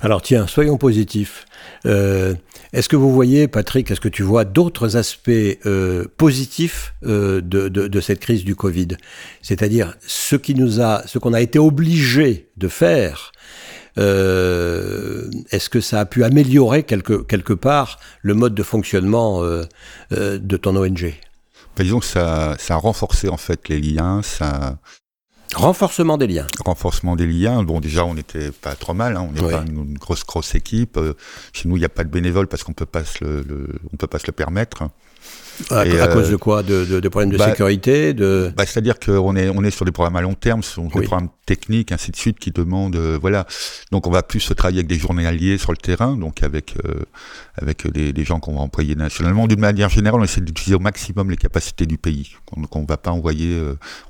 Alors tiens, soyons positifs. Euh, est-ce que vous voyez, Patrick, est-ce que tu vois d'autres aspects euh, positifs euh, de, de, de, cette crise du Covid? C'est-à-dire ce qui nous a, ce qu'on a été obligé de faire. Euh, est-ce que ça a pu améliorer quelque, quelque part le mode de fonctionnement euh, de ton ONG Disons que ça, ça a renforcé en fait les liens, ça, Renforcement des liens. Renforcement des liens. Bon, déjà, on n'était pas trop mal. Hein. On n'est Oui. pas une, une grosse grosse équipe. Euh, chez nous, il n'y a pas de bénévoles parce qu'on peut pas se le, le- on peut pas se le permettre. À, cause de quoi? De, problèmes de bah, sécurité? De... Bah, C'est-à-dire qu'on est, on est sur des programmes à long terme, sur des programmes techniques, ainsi de suite, qui demandent... voilà. Donc on va plus travailler avec des journaliers sur le terrain, donc avec, avec les, gens qu'on va employer nationalement. D'une manière générale, on essaie d'utiliser au maximum les capacités du pays. Donc on ne va pas envoyer...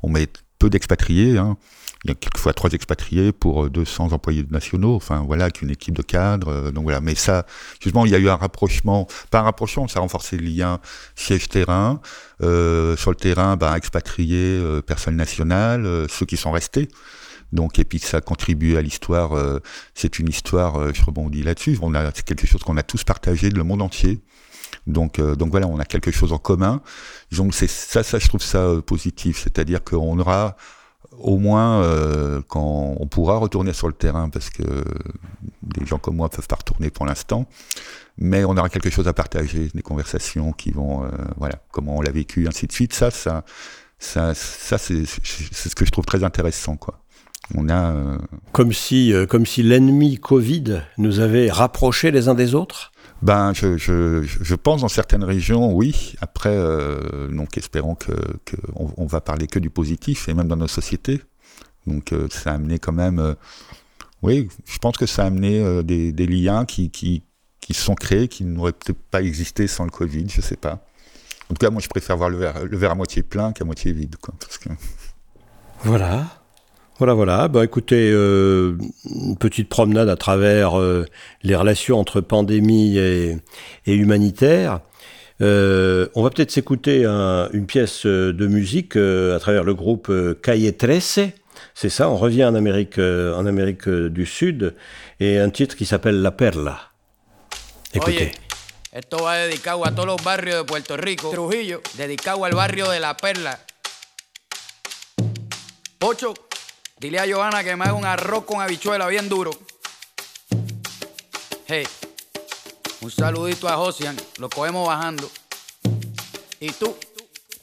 on met peu d'expatriés, hein, il y a quelquefois trois expatriés pour 200 euh, employés nationaux, enfin voilà, avec une équipe de cadres. Euh, donc voilà, mais ça, justement, il y a eu un rapprochement, pas un rapprochement, ça a renforcé le lien siège-terrain. Euh, sur le terrain, ben, expatriés, euh, personnes nationales, euh, ceux qui sont restés. Donc, et puis ça contribue à l'histoire. c'est une histoire, je rebondis là-dessus. C'est quelque chose qu'on a tous partagé de le monde entier. Donc, donc voilà, on a quelque chose en commun. Donc c'est ça, ça, je trouve ça positif. C'est-à-dire qu'on aura au moins euh, quand on pourra retourner sur le terrain, parce que des gens comme moi peuvent pas retourner pour l'instant, mais on aura quelque chose à partager, des conversations qui vont, euh, voilà, comment on l'a vécu, ainsi de suite. Ça, ça, ça, ça c'est ce que je trouve très intéressant, quoi. On a euh, comme si, comme si l'ennemi Covid nous avait rapprochés les uns des autres. Ben, je, je, je, pense dans certaines régions, oui. Après, euh, donc espérons que, que on, va parler que du positif et même dans nos sociétés. Donc, euh, ça a amené quand même, euh, oui, je pense que ça a amené euh, des, des, liens qui, qui, qui sont créés, qui n'auraient peut-être pas existé sans le Covid, je sais pas. En tout cas, moi, je préfère voir le verre, le verre à moitié plein qu'à moitié vide, quoi. Parce que... Voilà. Voilà, voilà. Bah, écoutez, euh, une petite promenade à travers euh, les relations entre pandémie et, humanitaire. Euh, on va peut-être s'écouter une pièce de musique à travers le groupe Calle Trece. C'est ça, on revient en Amérique, en Amérique du Sud et un titre qui s'appelle La Perla. Écoutez. esto va dedicado a todos los barrios de Puerto Rico. Trujillo, dedicado al barrio de La Perla. Pocho. Dile a Johanna que me haga un arroz con habichuela bien duro. Hey, un saludito a Josian, lo cogemos bajando. ¿Y tú?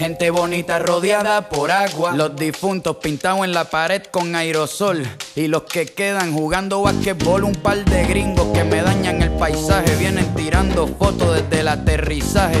Gente bonita rodeada por agua. Los difuntos pintados en la pared con aerosol. Y los que quedan jugando basquetbol. Un par de gringos que me dañan el paisaje. Vienen tirando fotos desde el aterrizaje.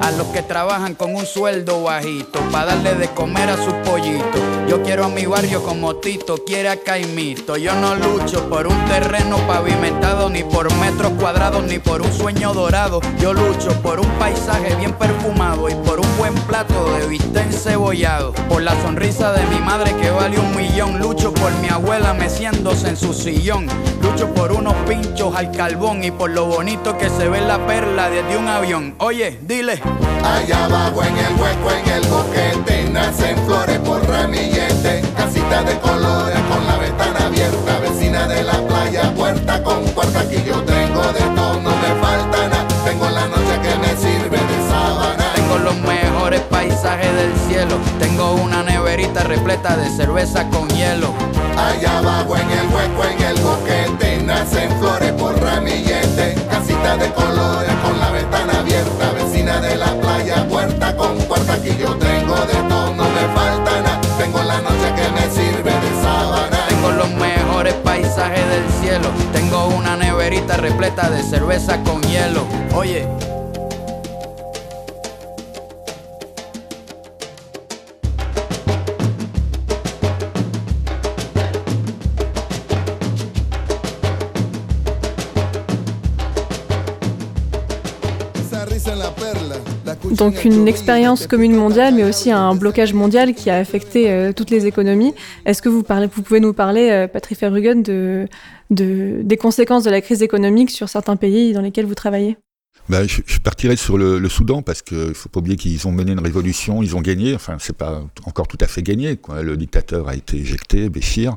a los que trabajan con un sueldo bajito, para darle de comer a sus pollitos. Yo quiero a mi barrio como Tito quiere a Caimito. Yo no lucho por un terreno pavimentado, ni por metros cuadrados, ni por un sueño dorado. Yo lucho por un paisaje bien perfumado y por un buen plato de bistec encebollado. Por la sonrisa de mi madre que vale un millón. Lucho por mi abuela meciéndose en su sillón. Lucho por unos pinchos al carbón y por lo bonito que se ve la perla desde un avión. Oye, dile. Allá abajo en el hueco, en el boquete, nacen flores por ramillete. Casita de colores con la ventana abierta, vecina de la playa, puerta con puerta. Aquí yo tengo de todo, no me falta nada. Tengo la noche que me sirve de sábana. Tengo los mejores paisajes del cielo. Tengo una neverita repleta de cerveza con hielo. Allá abajo en el hueco, en el boquete, nacen flores por ramillete. Repleta de cerveza con hielo. Oye. Donc une expérience commune mondiale, mais aussi un blocage mondial qui a affecté euh, toutes les économies. Est-ce que vous, parlez, vous pouvez nous parler, euh, Patrick Verrugen, de, de, des conséquences de la crise économique sur certains pays dans lesquels vous travaillez? Ben, je, je, partirais sur le, le Soudan parce qu'il faut pas oublier qu'ils ont mené une révolution, ils ont gagné. Enfin, c'est pas encore tout à fait gagné. Quoi. Le dictateur a été éjecté, Béchir.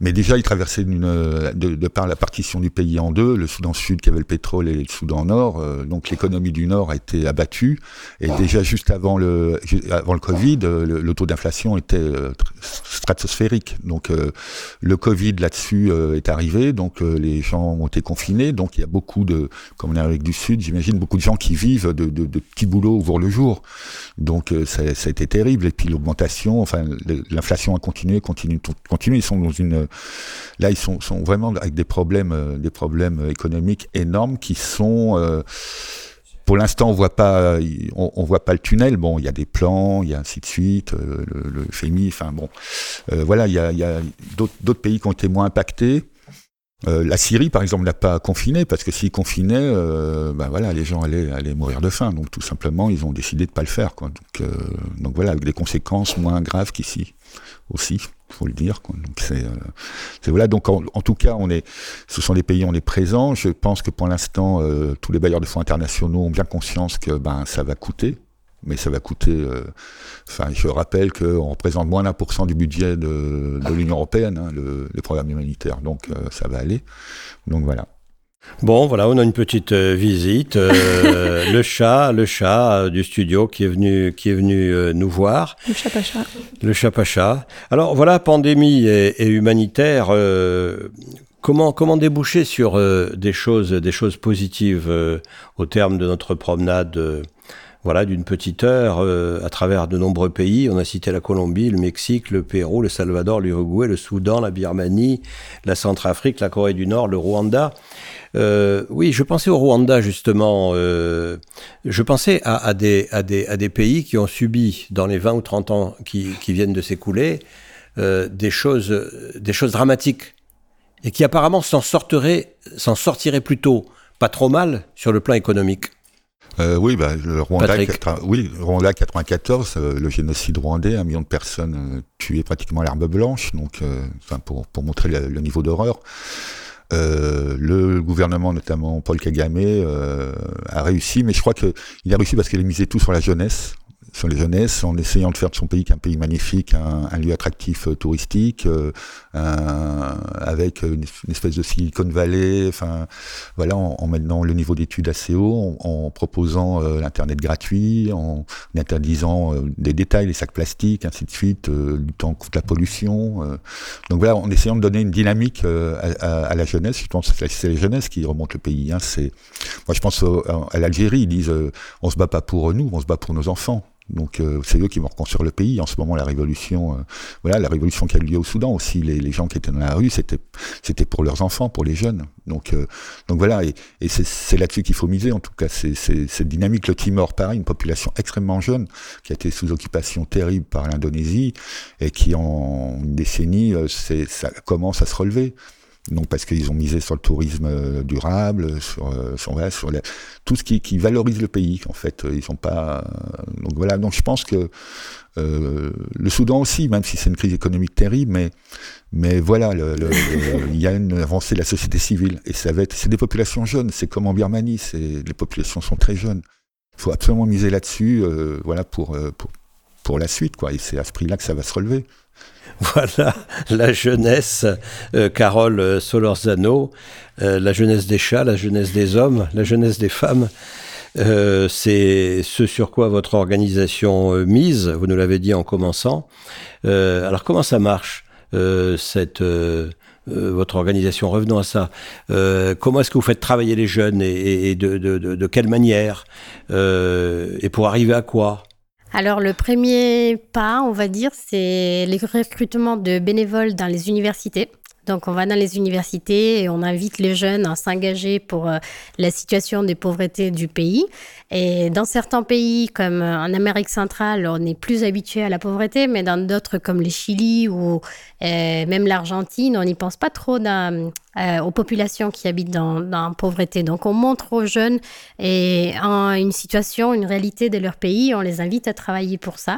Mais déjà, ils traversaient une, de, de, par la partition du pays en deux, le Soudan Sud qui avait le pétrole et le Soudan Nord. Euh, donc l'économie du Nord a été abattue. Et déjà juste avant le, avant le Covid, le, le taux d'inflation était euh, stratosphérique. Donc euh, le Covid là-dessus euh, est arrivé. Donc les gens ont été confinés. Donc il y a beaucoup de, comme en Amérique du Sud, j'imagine beaucoup de gens qui vivent de, petits boulots au jour le jour. Donc euh, ça, a été terrible. Et puis l'augmentation, enfin l'inflation a continué, continue, continue. Ils sont dans une, là ils sont, vraiment avec des problèmes, euh, des problèmes économiques énormes qui sont euh, pour l'instant, on voit pas, on, voit pas le tunnel. Bon, il y a des plans, il y a ainsi de suite, le, FMI. Enfin bon, voilà, il y a d'autres pays qui ont été moins impactés. Euh, la Syrie, par exemple, n'a pas confiné parce que s'ils confinaient, euh, ben voilà, les gens allaient, allaient mourir de faim. Donc tout simplement, ils ont décidé de pas le faire. Quoi. Donc, euh, donc voilà, avec des conséquences moins graves qu'ici aussi, faut le dire. Donc c'est, euh, voilà. Donc en, en, tout cas, on est, ce sont des pays où on est présent. Je pense que pour l'instant, euh, tous les bailleurs de fonds internationaux ont bien conscience que ben ça va coûter mais ça va coûter. Euh, enfin, je rappelle qu'on représente moins d'un pour cent du budget de, de l'Union européenne, hein, le, le, programme humanitaire. Donc, euh, ça va aller. Donc voilà. Bon, voilà, on a une petite euh, visite. Euh, le chat, le chat euh, du studio qui est venu, qui est venu euh, nous voir. Le chat pacha. Le chat pacha. Alors voilà, pandémie et, et humanitaire. comment, comment déboucher sur des choses, des choses positives au terme de notre promenade voilà, d'une petite heure euh, à travers de nombreux pays. On a cité la Colombie, le Mexique, le Pérou, le Salvador, l'Uruguay, le Soudan, la Birmanie, la Centrafrique, la Corée du Nord, le Rwanda. Euh, oui, je pensais au Rwanda justement. Euh, je pensais à, des, à, des, à, des, pays qui ont subi dans les 20 ou 30 ans qui, qui viennent de s'écouler des, choses, des choses dramatiques et qui apparemment s'en sortiraient, s'en sortiraient plutôt pas trop mal sur le plan économique. Euh, oui, bah, le Rwanda, oui, Rwanda 94, euh, le génocide rwandais, un million de personnes euh, tuées pratiquement à l'arme blanche, donc, euh, pour, pour montrer le, le niveau d'horreur. le gouvernement, notamment Paul Kagame, a réussi, mais je crois qu'il a réussi parce qu'il a misé tout sur la jeunesse sur les jeunesses, en essayant de faire de son pays qu'un pays magnifique, un, un lieu attractif touristique, un, avec une, espèce de Silicon Valley, enfin voilà, en, en maintenant le niveau d'études assez haut, en, proposant euh, l'internet gratuit, en interdisant euh, des détails, les sacs plastiques, ainsi de suite, euh, luttant contre la pollution. Euh. donc voilà, en essayant de donner une dynamique à, à, à, la jeunesse. Je pense que c'est les jeunesses qui remontent le pays. Hein, moi je pense à l'Algérie, ils disent on se bat pas pour nous, on se bat pour nos enfants. Donc euh, c'est eux qui vont reconstruire le pays. En ce moment, la révolution, euh, voilà, la révolution qui a eu lieu au Soudan aussi. Les, gens qui étaient dans la rue, c'était c'était pour leurs enfants, pour les jeunes. Donc euh, donc voilà, et, et c'est là-dessus qu'il faut miser. En tout cas, c'est cette dynamique. Le Timor, pareil, une population extrêmement jeune qui a été sous occupation terrible par l'Indonésie et qui en une décennie, ça commence à se relever. Donc parce qu'ils ont misé sur le tourisme euh, durable, sur, euh, tout ce qui, valorise le pays. En fait, ils sont pas. Donc voilà. Donc je pense que euh, le Soudan aussi, même si c'est une crise économique terrible, mais voilà, il y a une avancée de la société civile et ça va être. C'est des populations jeunes. C'est comme en Birmanie. Les populations sont très jeunes. Il faut absolument miser là-dessus. Euh, voilà pour pour la suite quoi. Et c'est à ce prix-là que ça va se relever. Voilà la jeunesse, euh, Carole Solorzano, euh, la jeunesse des chats, la jeunesse des hommes, la jeunesse des femmes. Euh, c'est ce sur quoi votre organisation euh, mise, vous nous l'avez dit en commençant. Euh, alors comment ça marche, cette, votre organisation? Revenons à ça. comment est-ce que vous faites travailler les jeunes et, de, quelle manière? Et pour arriver à quoi? Alors le premier pas, on va dire, c'est le recrutement de bénévoles dans les universités. Donc, on va dans les universités et on invite les jeunes à s'engager pour euh, la situation des pauvretés du pays. Et dans certains pays, comme euh, en Amérique centrale, on est plus habitué à la pauvreté, mais dans d'autres comme le Chili ou euh, même l'Argentine, on n'y pense pas trop aux populations qui habitent dans, dans la pauvreté. Donc, on montre aux jeunes et en une situation, une réalité de leur pays, on les invite à travailler pour ça.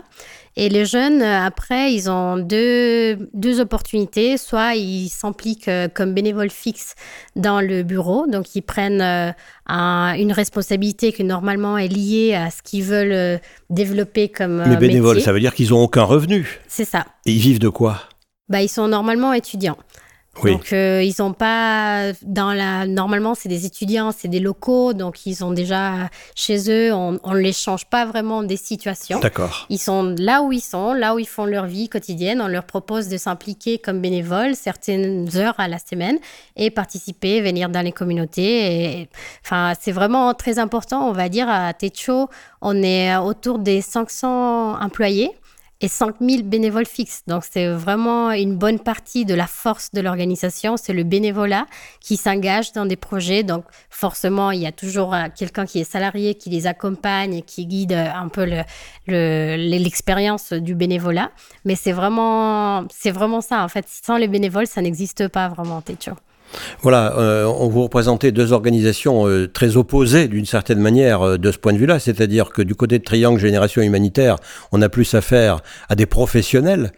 Et les jeunes, euh, après, ils ont deux, deux opportunités. Soit ils s'impliquent euh, comme bénévoles fixes dans le bureau, donc ils prennent euh, un- une responsabilité qui normalement est liée à ce qu'ils veulent développer comme Mais bénévoles, métier. ça veut dire qu'ils n'ont aucun revenu. C'est ça. Et ils vivent de quoi? Bah, ils sont normalement étudiants. Oui. Donc, euh, ils ont pas dans la. Normalement, c'est des étudiants, c'est des locaux, donc ils sont déjà chez eux. On, on les change pas vraiment des situations. D'accord. Ils sont là où ils sont, là où ils font leur vie quotidienne. On leur propose de s'impliquer comme bénévoles certaines heures à la semaine et participer, venir dans les communautés. Et, enfin, c'est vraiment très important. On va dire à Techo, on est autour des 500 employés et 5000 bénévoles fixes. Donc, c'est vraiment une bonne partie de la force de l'organisation. C'est le bénévolat qui s'engage dans des projets. Donc, forcément, il y a toujours euh, quelqu'un qui est salarié, qui les accompagne qui guide euh, un peu le- le- l'expérience du bénévolat. Mais c'est vraiment, vraiment ça. En fait, sans les bénévoles, ça n'existe pas vraiment, Techo. Voilà, euh, on vous représentez deux organisations euh, très opposées d'une certaine manière euh, de ce point de vue-là, c'est-à-dire que du côté de Triangle Génération Humanitaire, on a plus affaire à des professionnels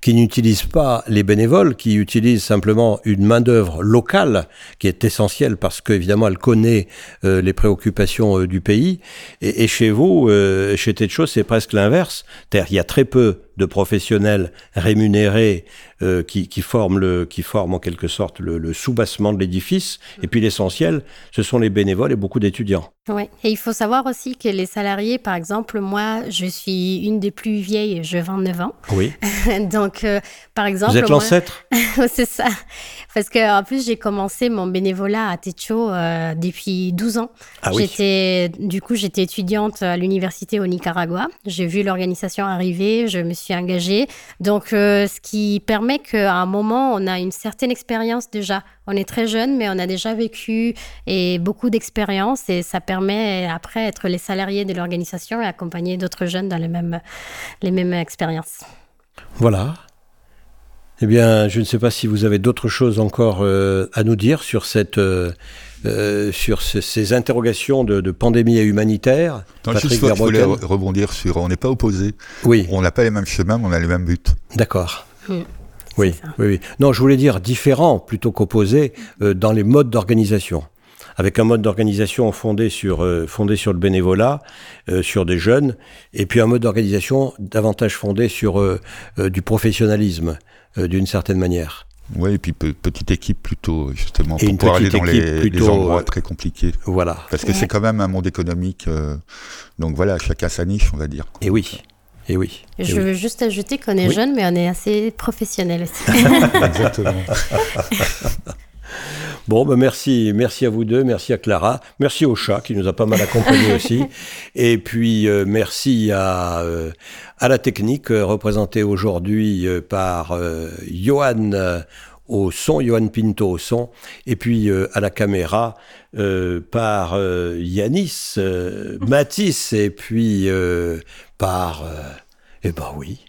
qui n'utilisent pas les bénévoles, qui utilisent simplement une main-d'œuvre locale qui est essentielle parce qu'évidemment elle connaît euh, les préoccupations euh, du pays. Et, et chez vous, euh, chez Techo, c'est presque l'inverse. Qu'il y a très peu de professionnels rémunérés euh, qui, qui, forment le, qui forment en quelque sorte le, le soubassement de l'édifice. Et puis l'essentiel, ce sont les bénévoles et beaucoup d'étudiants. Oui, et il faut savoir aussi que les salariés, par exemple, moi, je suis une des plus vieilles, j'ai 29 ans. Oui. Donc, euh, par exemple. Vous êtes l'ancêtre c'est ça. Parce que en plus, j'ai commencé mon bénévolat à Techo euh, depuis 12 ans. Ah oui. Du coup, j'étais étudiante à l'université au Nicaragua. J'ai vu l'organisation arriver, je me suis engagée. Donc, euh, ce qui permet qu'à un moment, on a une certaine expérience déjà. On est très jeune, mais on a déjà vécu et beaucoup d'expérience et ça permet après être les salariés de l'organisation et accompagner d'autres jeunes dans les mêmes, les mêmes expériences. Voilà. Eh bien, je ne sais pas si vous avez d'autres choses encore euh, à nous dire sur cette, euh, euh, sur ce- ces interrogations de, de pandémie et humanitaire. Non, Patrick juste, je voulais rebondir sur. On n'est pas opposés. Oui, On n'a pas les mêmes chemins, mais on a les mêmes buts. d'accord. Oui, oui, oui. Non, je voulais dire différent plutôt qu'opposé euh, dans les modes d'organisation. Avec un mode d'organisation fondé sur, euh, fondé sur le bénévolat, euh, sur des jeunes, et puis un mode d'organisation davantage fondé sur euh, euh, du professionnalisme, euh, d'une certaine manière. Oui, et puis pe- petite équipe plutôt, justement, Et pour pouvoir aller dans les, plutôt, les endroits euh, très compliqués. Voilà. Parce que c'est quand même un monde économique. euh, donc voilà, chacun sa niche, on va dire. Et oui. Et oui. Et Je oui. veux juste ajouter qu'on est Oui. jeune, mais on est assez professionnel aussi. Exactement. Bon, ben merci, merci à vous deux, merci à Clara, merci au chat qui nous a pas mal accompagnés aussi, et puis euh, merci à, euh, à la technique euh, représentée aujourd'hui par Johan au son, Johan Pinto au son, et puis euh, à la caméra euh, par euh, Yanis, Mathis, et puis par, eh ben oui,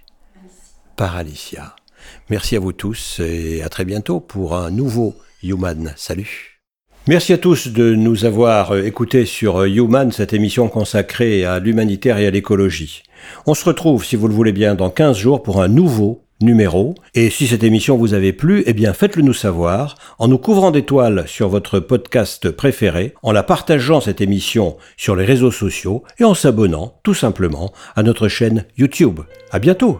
par Alicia. Merci à vous tous et à très bientôt pour un nouveau Human. Salut. Merci à tous de nous avoir euh, écoutés sur euh, Human, cette émission consacrée à l'humanitaire et à l'écologie. On se retrouve, si vous le voulez bien, dans 15 jours pour un nouveau numéro. Et si cette émission vous avait plu, eh bien faites-le nous savoir en nous couvrant d'étoiles sur votre podcast préféré, en la partageant cette émission sur les réseaux sociaux et en s'abonnant tout simplement à notre chaîne YouTube. À bientôt!